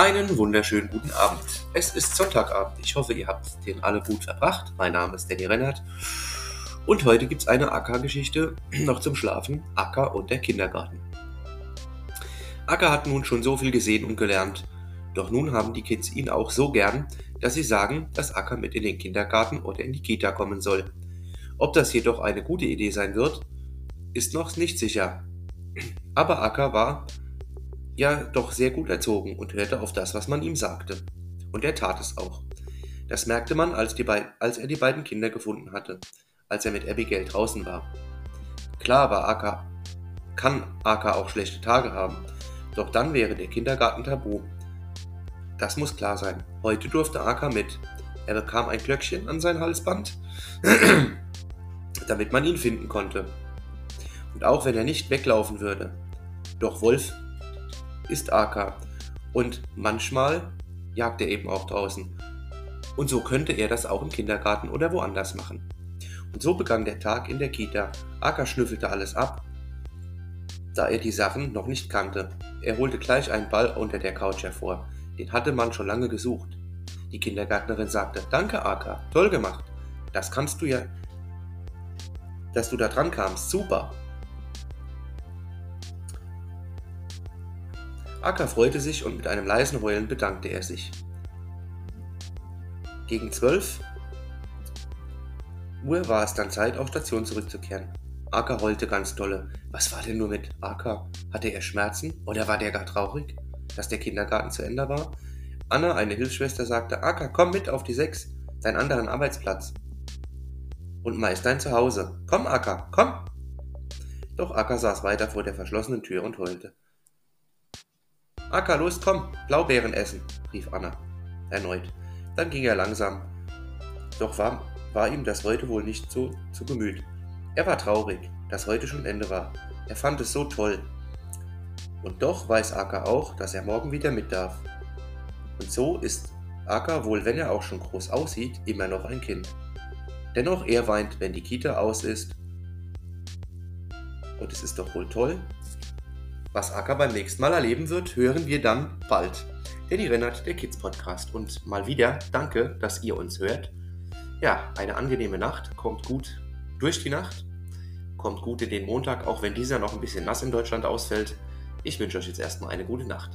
Einen wunderschönen guten Abend. Es ist Sonntagabend. Ich hoffe, ihr habt den alle gut verbracht. Mein Name ist Danny Rennert. Und heute gibt es eine Acker-Geschichte noch zum Schlafen. Acker und der Kindergarten. Acker hat nun schon so viel gesehen und gelernt. Doch nun haben die Kids ihn auch so gern, dass sie sagen, dass Acker mit in den Kindergarten oder in die Kita kommen soll. Ob das jedoch eine gute Idee sein wird, ist noch nicht sicher. Aber Acker war ja doch sehr gut erzogen und hörte auf das, was man ihm sagte. Und er tat es auch. Das merkte man, als, als er die beiden Kinder gefunden hatte, als er mit Abigail draußen war. Klar war Aka, kann Aka auch schlechte Tage haben, doch dann wäre der Kindergarten tabu. Das muss klar sein. Heute durfte Aka mit. Er bekam ein Glöckchen an sein Halsband, damit man ihn finden konnte. Und auch wenn er nicht weglaufen würde. Doch Wolf ist AK. Und manchmal jagt er eben auch draußen. Und so könnte er das auch im Kindergarten oder woanders machen. Und so begann der Tag in der Kita. Aka schnüffelte alles ab, da er die Sachen noch nicht kannte. Er holte gleich einen Ball unter der Couch hervor. Den hatte man schon lange gesucht. Die Kindergärtnerin sagte, danke Aka, toll gemacht. Das kannst du ja, dass du da dran kamst, super. Acker freute sich und mit einem leisen Heulen bedankte er sich. Gegen zwölf Uhr war es dann Zeit, auf Station zurückzukehren. Acker heulte ganz dolle. Was war denn nur mit Acker? Hatte er Schmerzen oder war der gar traurig, dass der Kindergarten zu Ende war? Anna, eine Hilfsschwester, sagte, Acker, komm mit auf die Sechs, deinen anderen Arbeitsplatz. Und meist dein Zuhause. Komm, Acker, komm! Doch Acker saß weiter vor der verschlossenen Tür und heulte. Acker, los, komm, Blaubeeren essen, rief Anna. Erneut. Dann ging er langsam. Doch war, war ihm das heute wohl nicht so zu Gemüt. Er war traurig, dass heute schon Ende war. Er fand es so toll. Und doch weiß Acker auch, dass er morgen wieder mit darf. Und so ist Acker, wohl wenn er auch schon groß aussieht, immer noch ein Kind. Dennoch er weint, wenn die Kita aus ist. Und es ist doch wohl toll, was Acker beim nächsten Mal erleben wird, hören wir dann bald. Danny Rennert, der Kids Podcast. Und mal wieder danke, dass ihr uns hört. Ja, eine angenehme Nacht. Kommt gut durch die Nacht. Kommt gut in den Montag, auch wenn dieser noch ein bisschen nass in Deutschland ausfällt. Ich wünsche euch jetzt erstmal eine gute Nacht.